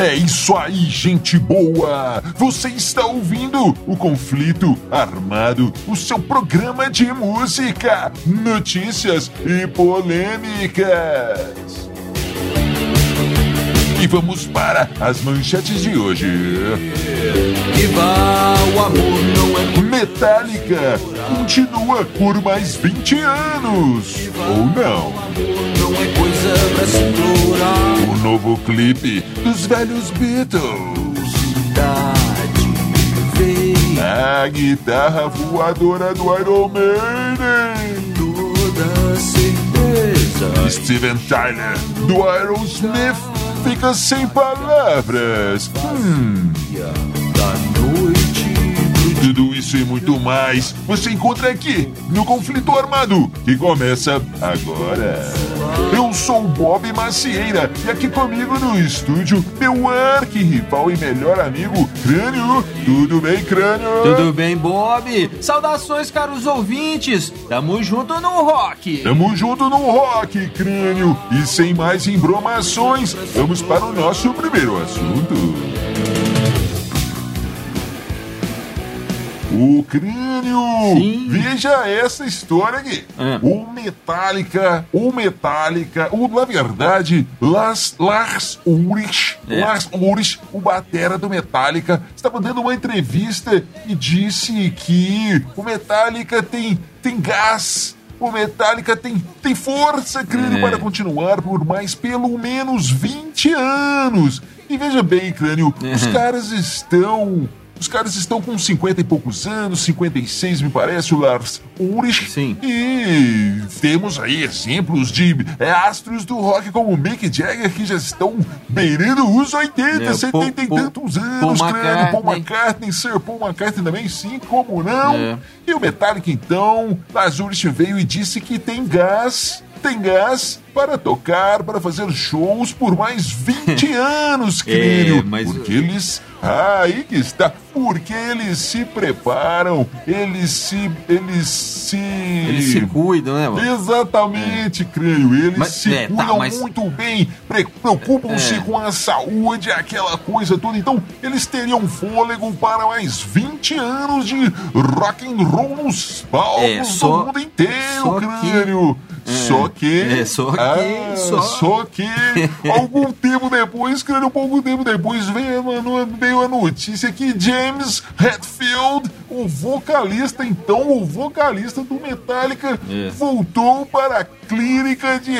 É isso aí, gente boa! Você está ouvindo o Conflito Armado, o seu programa de música, notícias e polêmicas. E vamos para as manchetes de hoje. Que vá, o amor não é Metallica continua por mais 20 anos. Ou não. Não é coisa pra se. O novo clipe dos velhos Beatles. A guitarra voadora do Iron Maiden. toda certeza. Steven Tyler, do Aerosmith, fica sem palavras. Hum, tudo isso e muito mais você encontra aqui no Conflito Armado, que começa agora. Eu sou o Bob Macieira e aqui comigo no estúdio, meu arqui-rival e melhor amigo, Crânio. Tudo bem, Crânio? Tudo bem, Bob? Saudações, caros ouvintes! Tamo junto no rock! Tamo junto no rock, crânio. E sem mais embromações, vamos para o nosso primeiro assunto. O crânio! Sim. Veja essa história aqui. Ah. O Metallica, o Metallica, o, na verdade, Lars, Lars Ulrich, É. Lars Ulrich, o batera do Metallica, estava dando uma entrevista e disse que o Metallica tem, tem gás o Metallica tem, tem força, crânio, É. para continuar por mais pelo menos 20 anos. E veja bem, crânio, os caras estão. Os caras estão com 50 e poucos anos, 56 me parece, o Lars Ulrich. Sim. E temos aí exemplos de é, astros do rock como Mick Jagger que já estão beirando os 80, É, 70 Paul- e tantos anos, Paul crânio. Paul McCartney. Sir Paul McCartney também, sim, como não? É. E o Metallica, então, Lazurich veio e disse que tem gás, tem gás para tocar, para fazer shows por mais 20 anos, querido. mas- Porque eles. Aí que está. Porque eles se preparam, eles se. Eles se. Eles se cuidam, né, mano? Exatamente, creio. Eles Mas- se é, tá, cuidam mas- muito bem, pre- preocupam-se É. com a saúde, aquela coisa toda. Então, eles teriam fôlego para mais 20 anos de rock and roll nos palcos É, só- do mundo inteiro, só que- crânio. Só que. é, só que- Ah, só- só que. algum tempo depois, crânio, algum tempo depois, veio, mano, veio a notícia que James Hetfield, o vocalista, então, o vocalista do Metallica, É. voltou para a clínica de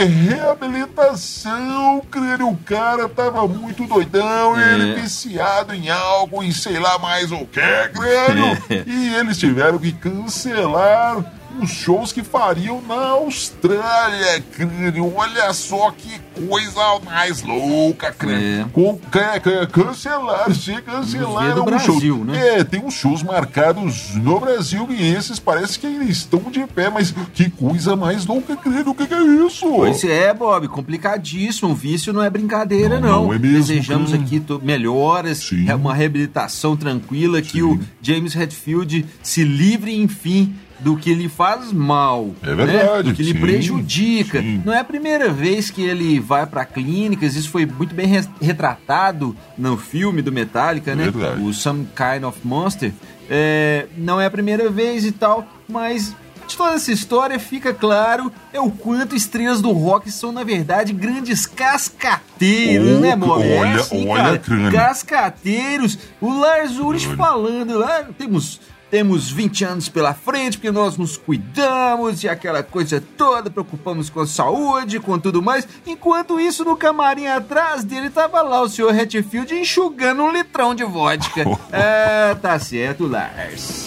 reabilitação, crânio. O cara tava muito doidão, É. ele viciado em álcool e sei lá mais o que. É. E eles tiveram que cancelar os shows que fariam na Austrália, crânio. Olha só que coisa mais louca, crânio. É. Com, ca- ca- cancelaram, se cancelaram os shows. Brasil, né? É, tem uns shows marcados no Brasil e esses parece que ainda estão de pé, mas que coisa mais louca, crânio. O que, que é isso? Pois é, Bob, complicadíssimo. O vício não é brincadeira, Não, não. não é mesmo, Desejamos cara. aqui melhoras, Sim. é uma reabilitação tranquila, que Sim. o James Hetfield se livre, enfim, do que lhe faz mal. É verdade, Né? Do que lhe sim, prejudica. sim. Não é a primeira vez que ele vai para clínicas, isso foi muito bem res- retratado no filme do Metallica, né? Verdade. O Some Kind of Monster. É, não é a primeira vez e tal, mas de toda essa história fica claro é o quanto estrelas do rock são, na verdade, grandes cascateiros, Oh, né, Bob? É olha, assim, olha, cara, cascateiros. O Lars Ulrich falando lá, temos... Temos 20 anos pela frente, porque nós nos cuidamos e aquela coisa toda, preocupamos com a saúde, com tudo mais. Enquanto isso, no camarim atrás dele tava lá o senhor Hatfield enxugando um litrão de vodka. ah, tá certo, Lars.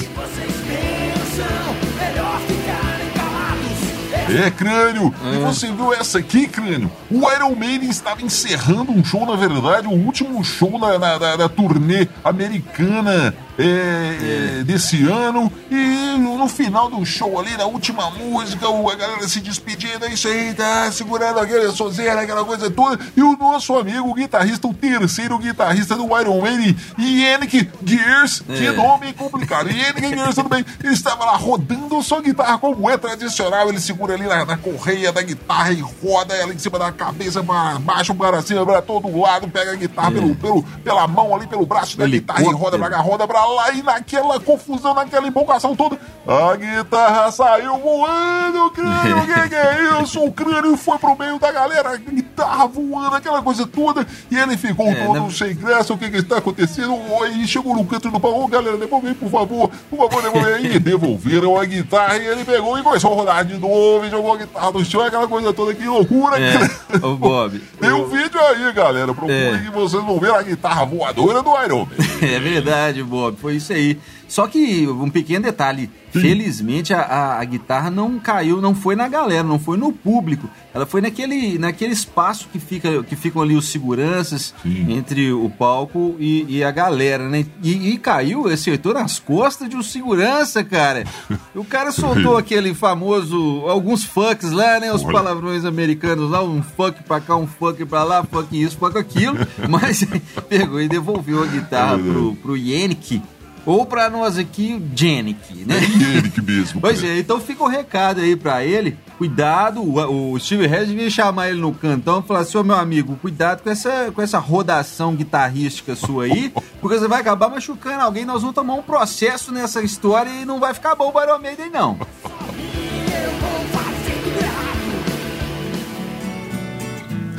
É, crânio! E você viu essa aqui, crânio? O Iron Maiden estava encerrando um show, na verdade, o último show na, na, na- na turnê americana é, é, desse ano. E no final do show ali, na última música, a galera se despedindo, é isso aí, tá segurando aquele sozeira, aquela coisa toda. E o nosso amigo, o guitarrista, o terceiro guitarrista do Iron Maiden, Yannick Gears, que É. nome complicado. Yannick Gears, tudo bem, ele estava lá rodando sua guitarra como é tradicional. Ele segura ali na, na correia da guitarra e roda ela em cima da cabeça, para baixo, para cima, para todo lado, pega a guitarra pelo, pelo, pela mão ali, pelo braço da guitarra e roda pra cá, roda pra lá. E naquela confusão, naquela empolgação toda, a guitarra saiu voando, crânio, o que, que é isso? O crânio foi pro meio da galera, guitarra voando, aquela coisa toda. E ele ficou É, todo na- sem graça, o que que está acontecendo? E chegou no canto do pau, ô galera, devolve aí, por favor, por favor, devolve aí. E devolveram a guitarra e ele pegou e começou a rodar de novo, e jogou a guitarra no chão, aquela coisa toda, que loucura, É, ô Bob. Tem um vídeo aí, galera, procure É. que vocês vão ver a guitarra voadora do Iron Man. É verdade, Bob, foi isso aí. Só que um pequeno detalhe, felizmente a, a- a guitarra não caiu, não foi na galera, não foi no público. Ela foi naquele, naquele espaço que, fica, que ficam ali os seguranças Sim. entre o palco e, e a galera, né? E, e caiu, acertou nas costas de um segurança, cara. O cara soltou aquele famoso, alguns fucks lá, né? Os Olha. palavrões americanos lá, um fuck pra cá, um fuck pra lá, fuck isso, fuck aquilo. Mas pegou e devolveu a guitarra pro, pro Yannick. Ou pra nós aqui, o Janik, né? Ele que mesmo. Pois é, então fica o recado aí pra ele. Cuidado, o, o Steve Harris devia chamar ele no cantão e falar assim: meu amigo, cuidado com essa, com essa rodação guitarrística sua aí, porque você vai acabar machucando alguém. Nós vamos tomar um processo nessa história e não vai ficar bom o Iron Maiden, não.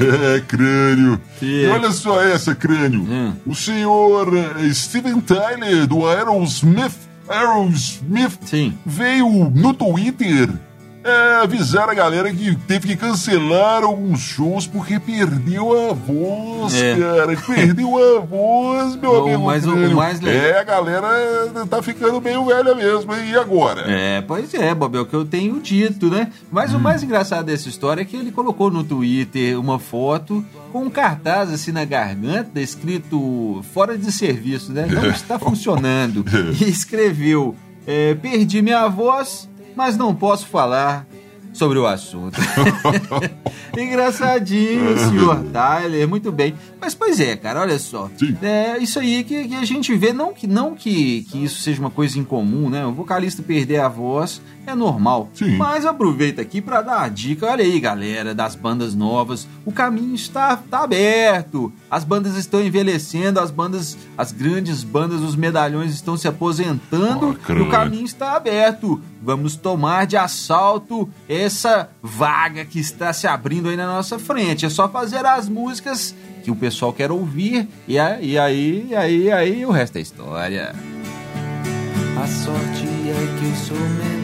É, crânio. E olha só essa, crânio. Hum. O senhor eh, Steven Tyler, do Aerosmith, Aerosmith Sim. veio no Twitter avisar a galera que teve que cancelar alguns shows porque perdeu a voz, É. cara. Perdeu a voz, meu O amigo. mais- o crânio. mais legal- É, a galera tá ficando meio velha mesmo. E agora? É, pois é, Bob, é o que eu tenho dito, né? Mas o mais engraçado dessa história é que ele colocou no Twitter uma foto com um cartaz assim na garganta, escrito fora de serviço, né? Não está funcionando. E escreveu: é, Perdi minha voz, mas não posso falar sobre o assunto. Engraçadinho, senhor Tyler, muito bem. Mas pois é, cara, olha só. Sim. É isso aí que, que a gente vê, não que não que, que isso seja uma coisa incomum, né? O vocalista perder a voz é normal. Sim. Mas aproveita aqui para dar uma dica. Olha aí, galera, das bandas novas. O caminho está, tá aberto. As bandas estão envelhecendo, as bandas, as grandes bandas, os medalhões estão se aposentando. Oh, e o caminho está aberto. Vamos tomar de assalto essa vaga que está se abrindo aí na nossa frente. É só fazer as músicas que o pessoal quer ouvir e aí, aí, aí, aí o resto é história. A sorte é que eu sou.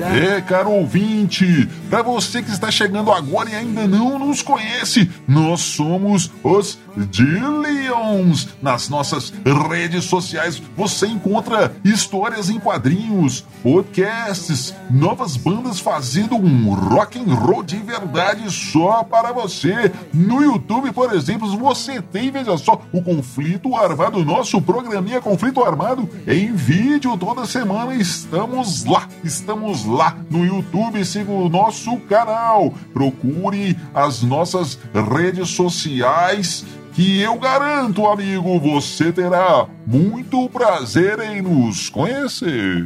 É, caro ouvinte, para você que está chegando agora e ainda não nos conhece, nós somos os Dillions. Nas nossas redes sociais você encontra histórias em quadrinhos, podcasts, novas bandas fazendo um rock and roll de verdade só para você. No YouTube, por exemplo, você tem, veja só, o Conflito Armado, nosso programinha Conflito Armado em vídeo toda semana. Estamos lá, lá no YouTube. Siga o nosso canal, procure as nossas redes sociais. Que eu garanto, amigo, você terá muito prazer em nos conhecer.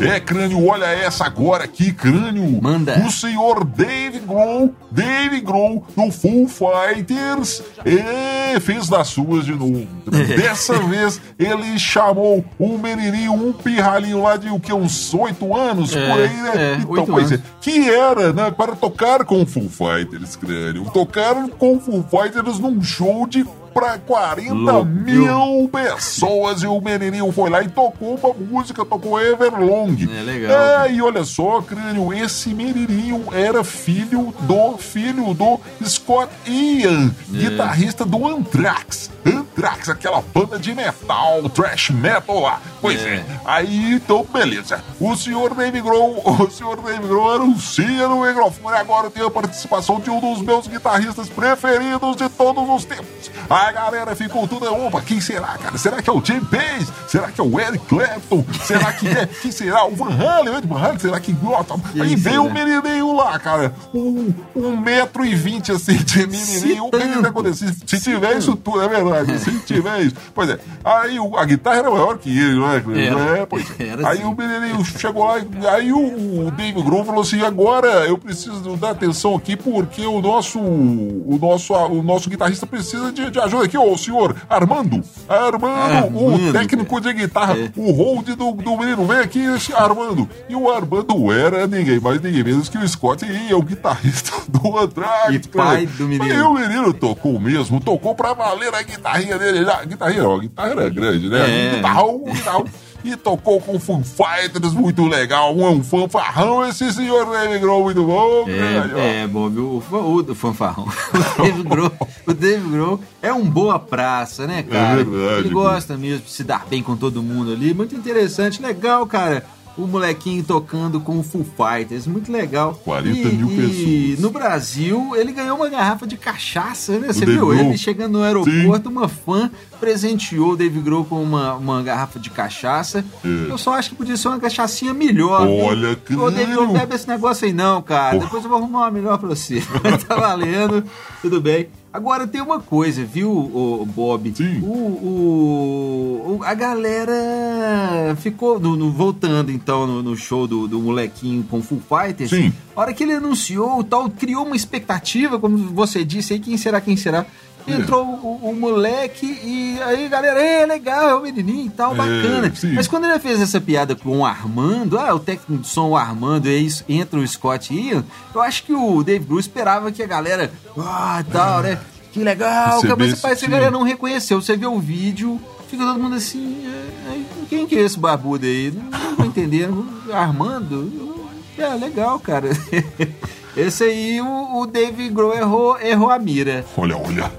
É, crânio, olha essa agora aqui, crânio. Manda. O senhor Dave Grohl, Dave Grohl, do Full Fighters, é, fez das suas de novo. Dessa vez, ele chamou um menininho, um pirralhinho lá de o que, uns oito anos, É, por aí, né? é, então, pois é, anos. que era, né, para tocar com o Full Fighters, crânio. Tocaram com o Full Fighters num show de pra 40 Louco, mil pessoas e o menininho foi lá e tocou uma música, tocou Everlong. É legal. É, e olha só, crânio, esse menininho era filho do filho do Scott Ian, É. guitarrista do Anthrax. Anthrax, aquela banda de metal, thrash metal lá. Pois é. Aí, então, beleza. O senhor Dave Grohl, o senhor Dave Grohl anuncia no microfone. Agora tem a participação de um dos meus guitarristas preferidos de todos os tempos. A galera ficou toda, opa, quem será, cara? Será que é o Jim Page? Será que é o Eric Clapton? Será que é, quem será? O Van Halen, o Ed Van Halen? Será que gosta? Aí veio o menininho lá, cara. Um, um metro e vinte, assim, de menininho. O que que vai acontecer? Se tiver isso tudo, é verdade. Se tiver isso. Pois é. Aí o- a guitarra era maior que ele, não é? Era. É, pois é. Era Aí assim. o menininho chegou lá, aí o, o Dave Grohl falou assim: agora eu preciso dar atenção aqui porque o nosso, o nosso, o nosso guitarrista precisa de, de ajuda aqui, ô senhor Armando. Armando, o técnico de guitarra, É. o hold do, do menino, vem aqui, Armando. E o Armando era ninguém mais, ninguém menos que o Scott e é o guitarrista do Anthrax. E pai do menino. Aí o menino tocou mesmo, tocou pra valer a guitarrinha dele. A guitarrinha, a guitarra era grande, né? É. Guitarrão, guitarrão. E tocou com Foo Fighters, muito legal. Um, um fanfarrão, esse senhor Dave Grohl, muito bom. ó. É, é, Bob, o, o, o fanfarrão. O Dave Grohl, o Dave Grohl é um boa praça, né, cara? É verdade, Ele gosta mesmo de se dar bem com todo mundo ali. Muito interessante, legal, cara. O molequinho tocando com o Full Fighters, muito legal. 40 mil E pessoas. no Brasil, ele ganhou uma garrafa de cachaça, né? Você Dave viu? Grohl. Ele chegando no aeroporto, uma fã presenteou o Dave Grohl com uma, uma garrafa de cachaça. É. Eu só acho que podia ser uma cachaçinha melhor. viu? Olha, Ô, Dave Grohl, bebe esse negócio aí não, cara. Pô. Depois eu vou arrumar uma melhor pra você. tá valendo, tudo bem. Agora tem uma coisa, viu, o Bob? Sim. O, o- o- a galera ficou no, no- voltando então no, no show do, do molequinho com Full Fighters. Sim. A hora que ele anunciou, tal criou uma expectativa, como você disse aí, quem será, quem será? Entrou o, o moleque e aí, galera, é legal, é o menininho e tal, É, bacana. Mas quando ele fez essa piada com o Armando, ah, o técnico de som o Armando, e aí entra o Scott Ian, eu acho que o Dave Grohl esperava que a galera, ah, tal, né? Que legal, parece que a galera não reconheceu. Você vê o vídeo, fica todo mundo assim, é, é, quem que é esse barbudo aí? Não, tô entendendo. Armando? É, legal, cara. Esse aí, o, o Dave Grohl errou, errou a mira. Olha, olha.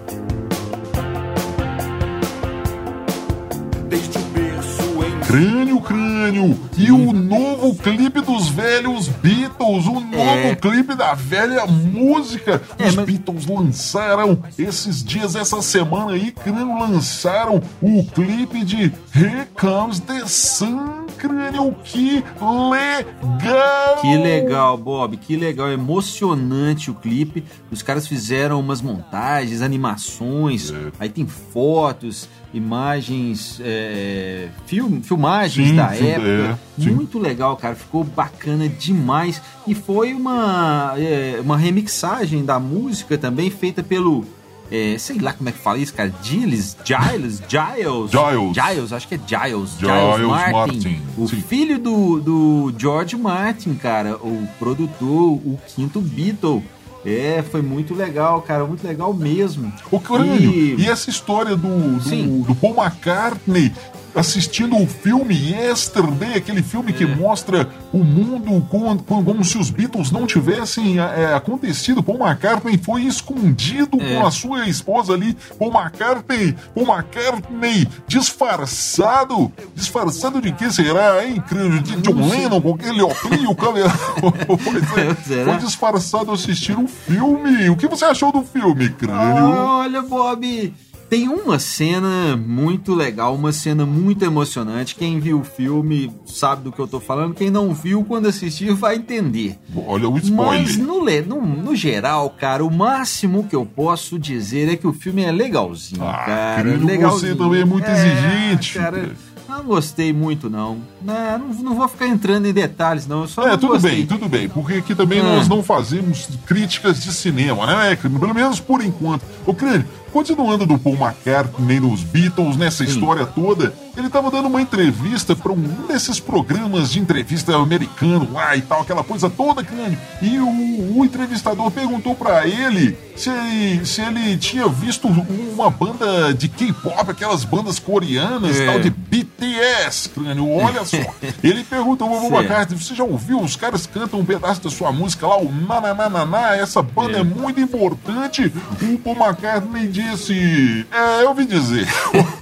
Crânio, crânio. E o novo clipe dos velhos Beatles. O novo É. clipe da velha música. É, Os mas- Beatles lançaram esses dias, essa semana aí, crânio, lançaram o clipe de Here Comes the Sun, crânio. Que legal! Que legal, Bob, que legal, emocionante o clipe. Os caras fizeram umas montagens, animações, É. aí tem fotos, imagens, é, film, filmagens Sim, da sim, época. é. Muito legal, cara, ficou bacana demais. E foi uma, é, uma remixagem da música também feita pelo. É, sei lá como é que fala isso, cara. Giles, Giles, Giles. Giles. Giles, acho que é Giles. Giles Martin, O sim. filho do, do George Martin, cara, o produtor, o quinto Beatle. É, foi muito legal, cara, muito legal mesmo. O crânio. E- E, essa história do, Sim. do, do Paul McCartney assistindo o filme Yesterday, aquele filme É. que mostra o mundo com- com- como se os Beatles não tivessem é, acontecido. Paul McCartney foi escondido É. com a sua esposa ali. Paul McCartney, Paul McCartney disfarçado. Disfarçado de que será, hein, crânio? De John Lennon com aquele óculos, o câmera. Pois é, Será? foi disfarçado assistir um filme. O que você achou do filme, crânio? Olha, Bob, tem uma cena muito legal, uma cena muito emocionante. Quem viu o filme sabe do que eu tô falando. Quem não viu, quando assistir, vai entender. Olha o spoiler. Mas no, no, no geral, cara, o máximo que eu posso dizer é que o filme é legalzinho, Ah, cara. querido, você legalzinho. também é muito exigente, Cara, não gostei muito, não. Não, não, vou ficar entrando em detalhes, não. Eu só É, não tudo gostei. bem, tudo bem, porque aqui também É. nós não fazemos críticas de cinema, né, Crânio? Pelo menos por enquanto. Ô, Crânio, continuando do Paul McCartney nos Beatles, nessa história toda, ele tava dando uma entrevista para um desses programas de entrevista americano lá e tal, aquela coisa toda, Crânio. E o, o entrevistador perguntou para ele se, ele se ele tinha visto uma banda de K-pop, aquelas bandas coreanas, É. tal de BTS, Crânio. Olha só. ele perguntou Certo. McCartney, você já ouviu? Os caras cantam um pedaço da sua música lá, o Nananana, essa banda é, É. muito importante. O Paul McCartney disse disse. É, eu ouvi dizer.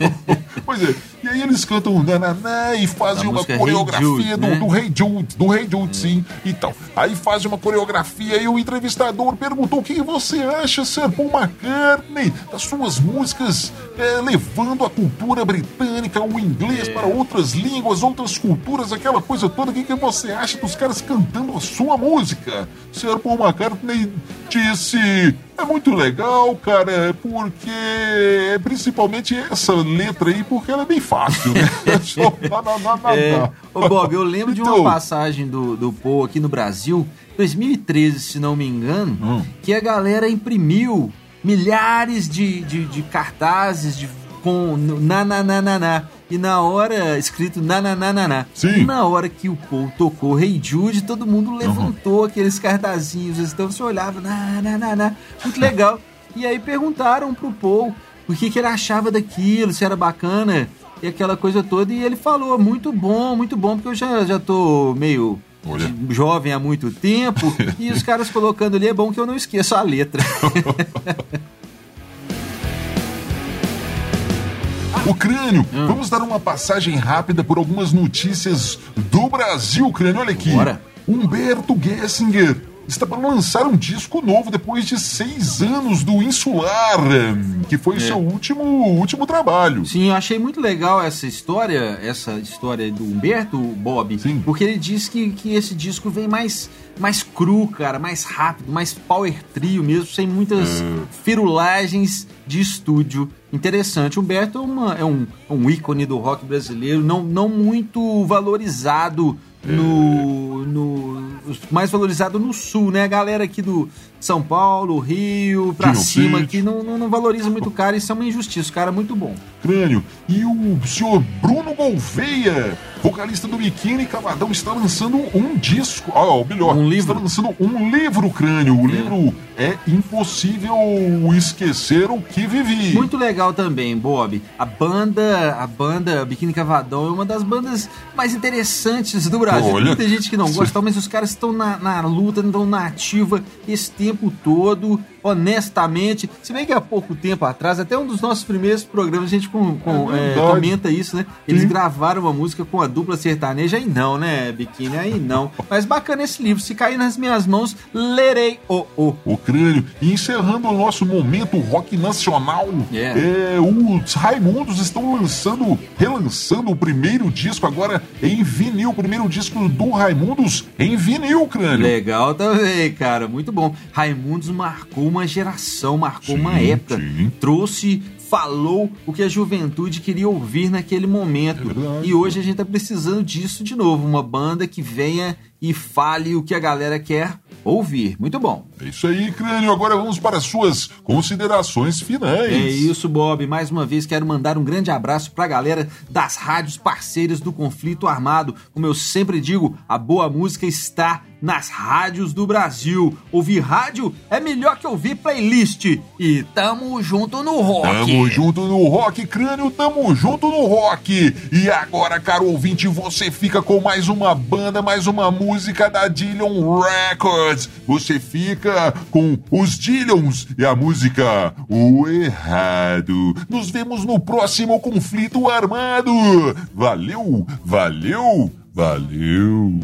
pois é. E aí eles cantam nananá e fazem uma Hey coreografia Jude, do, né? do Rei Jude, do Rei Jude, sim. Então, aí fazem uma coreografia e o entrevistador perguntou o que você acha, Sir Paul McCartney, das suas músicas é, levando a cultura britânica, o inglês para outras línguas, outras culturas, aquela coisa toda. O que, que você acha dos caras cantando a sua música? Sir Paul McCartney disse. É muito legal, cara, porque principalmente essa letra aí, porque ela é bem fácil, né? Na- na- na- É, na. ô Bob, eu lembro de Então. uma passagem do, do Paul aqui no Brasil, 2013, se não me engano, Hum. que a galera imprimiu milhares de, de, de cartazes de, com nananana. E na hora, escrito nananana. Sim. Na hora que o Paul tocou Rei Jude, todo mundo levantou aqueles cartazinhos. Então você olhava, nananana. Muito legal. E aí perguntaram pro Paul o que, que ele achava daquilo, se era bacana e aquela coisa toda. E ele falou: muito bom, muito bom, porque eu já, já tô meio Olha. jovem há muito tempo. e os caras colocando ali é bom que eu não esqueço a letra. O crânio, Hum. vamos dar uma passagem rápida por algumas notícias do Brasil, crânio. Olha aqui. Bora. Humberto Gessinger está para lançar um disco novo depois de seis anos do Insular, que foi seu último, último trabalho. Sim, eu achei muito legal essa história, essa história do Humberto Bob, Sim. porque ele diz que, que esse disco vem mais, mais cru, cara, mais rápido, mais power trio mesmo, sem muitas firulagens de estúdio. Interessante. Humberto é, uma- é um, é um ícone do rock brasileiro, não, não muito valorizado no, no mais valorizado no sul, né? A galera aqui do São Paulo, Rio, pra cima aqui não, não, não valoriza muito o cara, isso é uma injustiça. O cara é muito bom. Crânio. E o senhor Bruno Gouveia, vocalista do Biquíni Cavadão, está lançando um disco. Ah, ou melhor, Um livro. está lançando um livro, Crânio. O livro é Impossível Esquecer o que Vivi. Muito legal também, Bob. A banda, a banda Biquíni Cavadão é uma das bandas mais interessantes do Brasil. Olha. Muita gente que não gosta, mas os caras estão na, na luta, estão na ativa esse tempo todo, honestamente. Se bem que há pouco tempo atrás, até um dos nossos primeiros programas, a gente com- com- É é, comenta isso, né? Eles Sim. gravaram uma música com a dupla sertaneja, aí não, né, Biquíni? Aí não. Mas bacana esse livro. Se cair nas minhas mãos, lerei o o. O crânio. E encerrando o nosso momento rock nacional, É. é, os Raimundos estão lançando, relançando o primeiro disco agora em vinil. O primeiro disco do Raimundos em vinil, crânio. Legal também, cara. Muito bom. Raimundos marcou uma geração, marcou uma Sim, época. sim. Trouxe, falou o que a juventude queria ouvir naquele momento. É verdade. e hoje a gente tá precisando disso de novo. Uma banda que venha e fale o que a galera quer ouvir. Muito bom. É isso aí, crânio. Agora vamos para as suas considerações finais. É isso, Bob. Mais uma vez quero mandar um grande abraço pra galera das rádios parceiras do Conflito Armado. Como eu sempre digo, a boa música está nas rádios do Brasil. Ouvir rádio é melhor que ouvir playlist. E tamo junto no rock. Tamo junto no rock, crânio, tamo junto no rock. E agora, caro ouvinte, você fica com mais uma banda, mais uma música da Dillion Records. Você fica com os Dillions e a música O Errado. Nos vemos no próximo conflito armado. Valeu, valeu, valeu.